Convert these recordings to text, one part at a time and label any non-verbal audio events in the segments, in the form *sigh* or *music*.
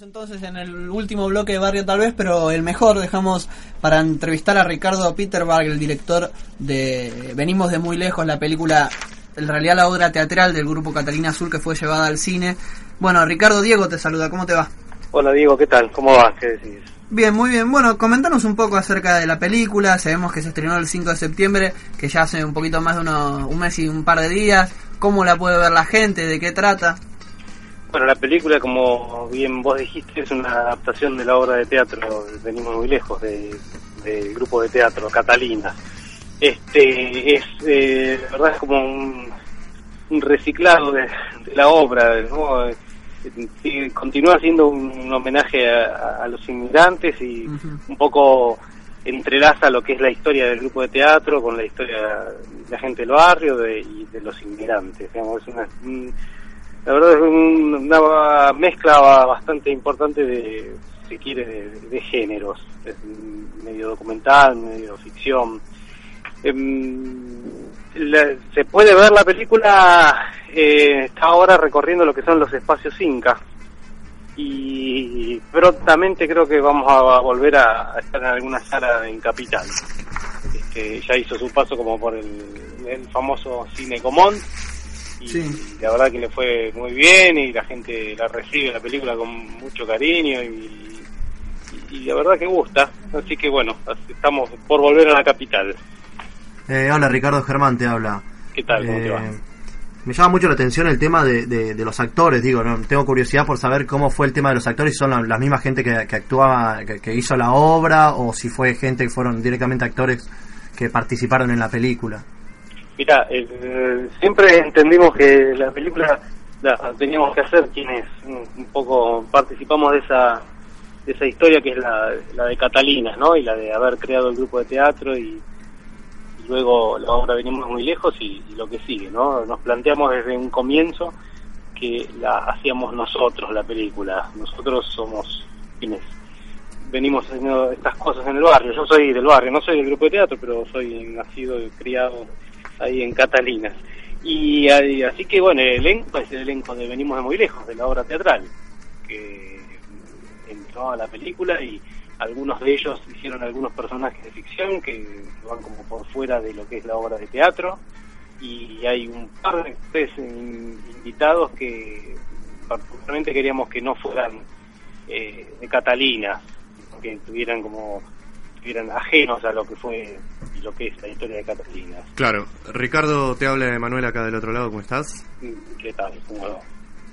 Entonces en el último bloque de Barrio tal vez, pero el mejor dejamos para entrevistar a Ricardo Peterberg, el director de Venimos de muy lejos, la película, en realidad la obra teatral del grupo Catalina Azul que fue llevada al cine. Bueno, Ricardo Diego te saluda, ¿cómo te va? Hola Diego, ¿qué tal? ¿Cómo vas? ¿Qué decís? Bien, muy bien. Bueno, comentanos un poco acerca de la película. Sabemos que se estrenó el 5 de septiembre, que ya hace un poquito más de uno, un mes y un par de días. ¿Cómo la puede ver la gente? ¿De qué trata? Bueno, la película, como bien vos dijiste, es una adaptación de la obra de teatro, venimos muy lejos, de- del grupo de teatro Catalina. Este es, eh, la verdad, es como un, un reciclado de, de la obra, ¿no? Sí, continúa siendo un, un homenaje a, a los inmigrantes y un poco entrelaza lo que es la historia del grupo de teatro con la historia de la gente del barrio de, y de los inmigrantes. Digamos, es una, un- la verdad es un- una mezcla bastante importante de, si quiere, de, géneros. Es medio documental, medio ficción. Em, la- se puede ver la película, eh, está ahora recorriendo lo que son los espacios Inca. Y prontamente creo que vamos a volver a, estar en alguna sala en Capital. Este, ya hizo su paso como por el, el famoso Cine Común y la verdad que le fue muy bien y la gente la recibe la película con mucho cariño y, y la verdad que gusta así que bueno estamos por volver a la capital Eh, hola, Ricardo Germán te habla. ¿qué tal? ¿Cómo te va? Eh, me llama mucho la atención el tema de, de- de los actores, digo, ¿no? tengo curiosidad por saber cómo fue el tema de los actores, si son la, la misma gente que, que actuaba, que, que hizo la obra, o si fue gente que fueron directamente actores que participaron en la película. Mira, eh, siempre entendimos que la película la teníamos que hacer quienes un, poco participamos de esa de esa historia que es la, la de Catalina, ¿no? Y la de haber creado el grupo de teatro y, y luego la obra venimos muy lejos y, y lo que sigue, ¿no? Nos planteamos desde un comienzo que la hacíamos nosotros la película. Nosotros somos quienes venimos haciendo estas cosas en el barrio. Yo soy del barrio, no soy del grupo de teatro, pero soy nacido y criado ahí en Catalina. Y, ahí- así que bueno, el elenco es el elenco de Venimos de muy lejos, de la obra teatral, que entró a la película y algunos de ellos hicieron algunos personajes de ficción que van como por fuera de lo que es la obra de teatro y hay un par de in- invitados que particularmente queríamos que no fueran eh, de Catalina, que tuvieran como estuvieran ajenos a lo que fue lo que es la historia de Catalina. Claro, Ricardo te habla de Manuel acá del otro lado, ¿cómo estás? ¿Qué tal? ¿Cómo va?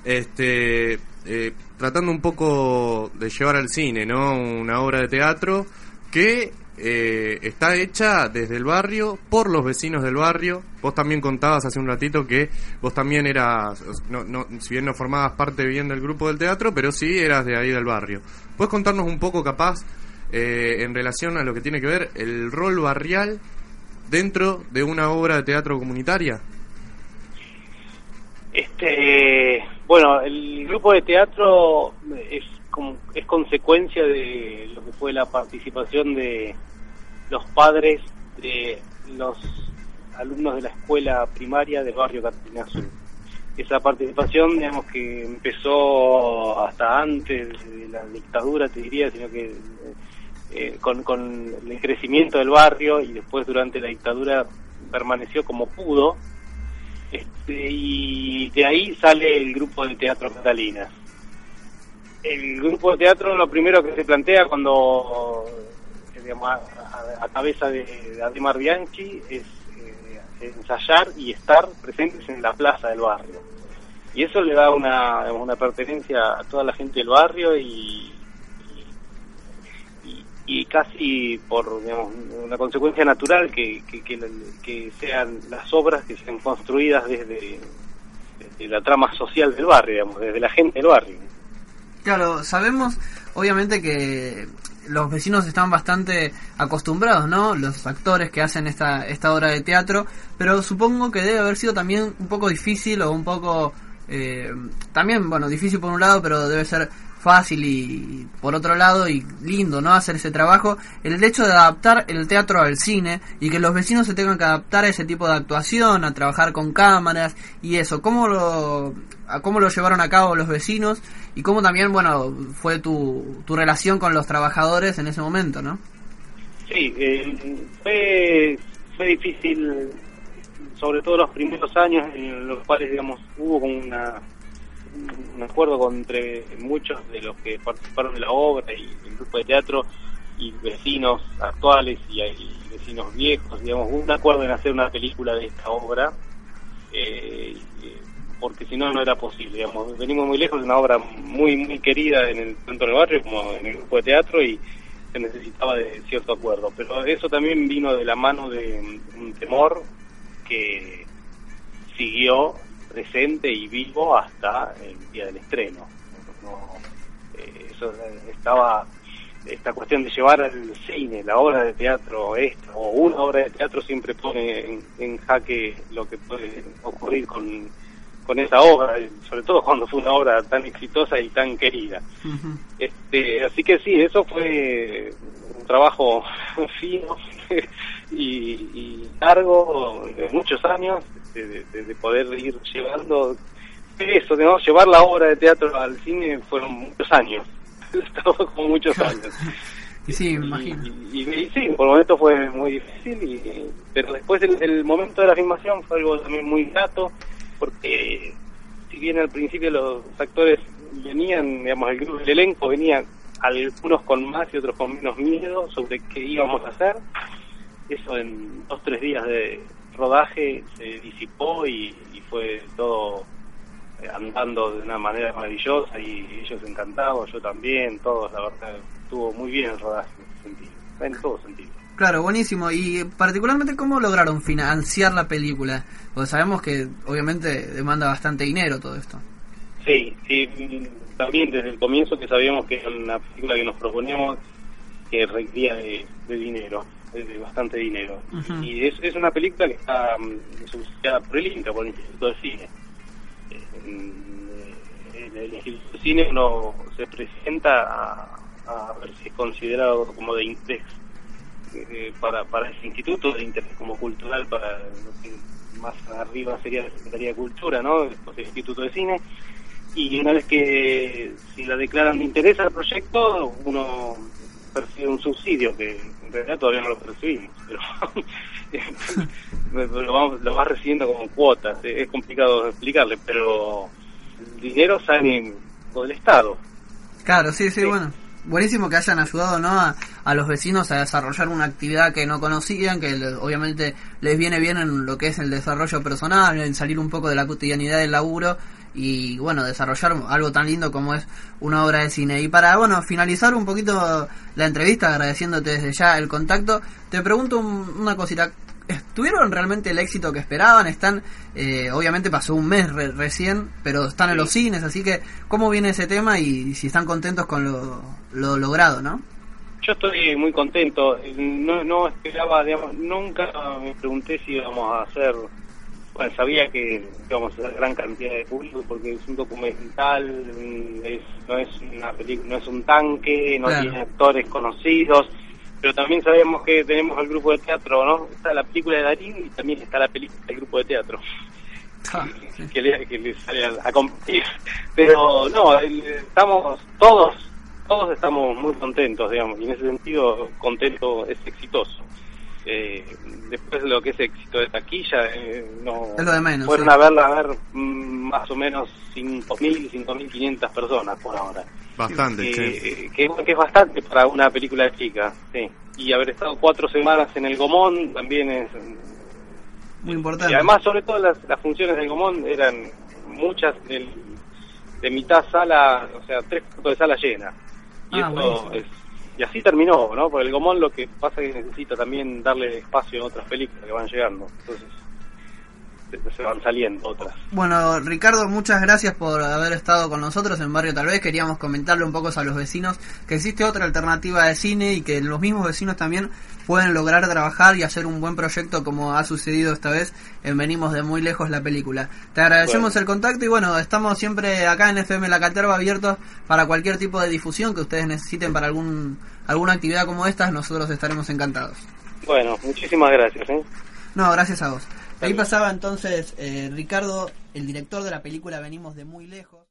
Este, eh, tratando un poco de llevar al cine, ¿no? Una obra de teatro que eh, está hecha desde el barrio, por los vecinos del barrio. Vos también contabas hace un ratito que vos también eras, no, no, si bien no formabas parte bien del grupo del teatro, pero sí eras de ahí del barrio. ¿Puedes contarnos un poco, capaz, eh, en relación a lo que tiene que ver el rol barrial dentro de una obra de teatro comunitaria? Este, bueno, el grupo de teatro es como, es consecuencia de lo que fue la participación de los padres de los alumnos de la escuela primaria del barrio Catalina Azul. Esa participación, digamos que empezó hasta antes de la dictadura, te diría, sino que eh, con, con el crecimiento del barrio y después durante la dictadura permaneció como pudo, este, y de ahí sale el grupo de teatro Catalina. El grupo de teatro lo primero que se plantea cuando eh, digamos, a, a- cabeza de, de Ademar Bianchi es eh, ensayar y estar presentes en la plaza del barrio. Y eso le da una, una pertenencia a toda la gente del barrio y casi por digamos, una consecuencia natural que, que, sean las obras que sean construidas desde, desde la trama social del barrio, digamos, desde la gente del barrio. Claro, sabemos obviamente que los vecinos están bastante acostumbrados, ¿no? Los actores que hacen esta, esta obra de teatro, pero supongo que debe haber sido también un poco difícil o un poco... Eh, también, bueno, difícil por un lado, pero debe ser fácil y por otro lado y lindo, ¿no? Hacer ese trabajo, el hecho de adaptar el teatro al cine y que los vecinos se tengan que adaptar a ese tipo de actuación, a trabajar con cámaras y eso, ¿cómo lo, a cómo lo llevaron a cabo los vecinos y cómo también, bueno, fue tu, tu relación con los trabajadores en ese momento, ¿no? Sí, eh, fue, fue difícil, sobre todo los primeros años en los cuales, digamos, hubo como una un acuerdo entre muchos de los que participaron de la obra y el grupo de teatro y vecinos actuales y, vecinos viejos, digamos, un acuerdo en hacer una película de esta obra, eh, porque si no, no era posible, digamos, venimos muy lejos de una obra muy, muy querida en el centro del barrio, como en el grupo de teatro, y se necesitaba de cierto acuerdo, pero eso también vino de la mano de un temor que siguió presente y vivo hasta el día del estreno. Eh, eso estaba esta cuestión de llevar al cine la obra de teatro esta o una obra de teatro siempre pone en, jaque lo que puede ocurrir con, con esa obra, sobre todo cuando fue una obra tan exitosa y tan querida. este, así que sí, eso fue un trabajo *laughs* fino *laughs* y, y largo de muchos años de, poder ir llevando eso, llevar la obra de teatro al cine fueron muchos años, *laughs* como muchos años. Y sí, imagino. Y, sí, por el momento fue muy difícil, pero después el, momento de la filmación fue algo también muy grato, porque si bien al principio los actores venían, digamos, el, el elenco venía algunos con más y otros con menos miedo sobre qué íbamos a hacer, eso en dos tres días de, rodaje se disipó y, fue todo eh, andando de una manera maravillosa y ellos encantados, yo también, todos, la verdad, estuvo muy bien el rodaje en ese sentido, en todo sentido. Claro, buenísimo. Y particularmente, ¿cómo lograron financiar la película? Porque sabemos que obviamente demanda bastante dinero todo esto. Sí, sí también desde el comienzo que sabíamos que era una película que nos proponíamos que requería de dinero de bastante dinero. Y es, es una película que está mm, subsidiada por el INCA, por el Instituto de Cine. En el Instituto de Cine uno se presenta a, ver si es considerado como de interés eh, para, para ese instituto, de interés como cultural para más arriba sería la Secretaría de Cultura, ¿no? el Instituto de Cine. Y una vez que si la declaran de interés al proyecto, uno percibe un subsidio que en realidad todavía no lo percibimos, *laughs* pero lo, vamos, lo vas recibiendo como cuotas, es complicado explicarle, pero el dinero sale del Estado. Claro, sí, sí, bueno. Buenísimo que hayan ayudado ¿no? A, los vecinos a desarrollar una actividad que no conocían, que obviamente les viene bien en lo que es el desarrollo personal, en salir un poco de la cotidianidad del laburo y bueno, desarrollar algo tan lindo como es una obra de cine. Y para, bueno, finalizar un poquito la entrevista, agradeciéndote desde ya el contacto, te pregunto una cosita. ¿Tuvieron realmente el éxito que esperaban? Están, eh, obviamente pasó un mes recién, pero están en los cines, así que ¿cómo viene ese tema y si están contentos con lo, lo logrado, no? Yo estoy muy contento. No, no esperaba, digamos, nunca me pregunté si íbamos a hacer bueno, sabía que íbamos a hacer gran cantidad de público porque es un documental, es, no es una película, no es un tanque, no tiene actores conocidos, pero también sabemos que tenemos el grupo de teatro, ¿no? Está la película de Darín y también está la película del grupo de teatro. *laughs* Ah, que, le, que, le, sale a, competir. Pero no, estamos todos, todos estamos muy contentos, digamos, y en ese sentido contento es exitoso eh, después de lo que es éxito de taquilla, eh, no es lo de menos, fueron a verla a ver mm, más o menos 5.000, 5.500 personas por ahora. Bastante, que, que, es bastante para una película chica, sí. Y haber estado cuatro semanas en el Gomón también es... Muy importante. Y además, sobre todo, las, las funciones del Gomón eran muchas de, de mitad sala, o sea, tres cuartos de sala llena. Y ah, eso es y así terminó, ¿no? Porque el Gomón lo que pasa es que necesita también darle espacio a otras películas que van llegando. Entonces, se, se van saliendo otras. Bueno, Ricardo, muchas gracias por haber estado con nosotros en Barrio Tal vez. Queríamos comentarle un poco a los vecinos que existe otra alternativa de cine y que los mismos vecinos también pueden lograr trabajar y hacer un buen proyecto como ha sucedido esta vez en Venimos de Muy Lejos la película. Te agradecemos Bueno. el contacto y bueno, estamos siempre acá en FM La Caterva abiertos para cualquier tipo de difusión que ustedes necesiten para algún alguna actividad como esta, nosotros estaremos encantados. Bueno, muchísimas gracias. ¿eh? No, gracias a vos. Ahí pasaba entonces eh, Ricardo, el director de la película Venimos de Muy Lejos.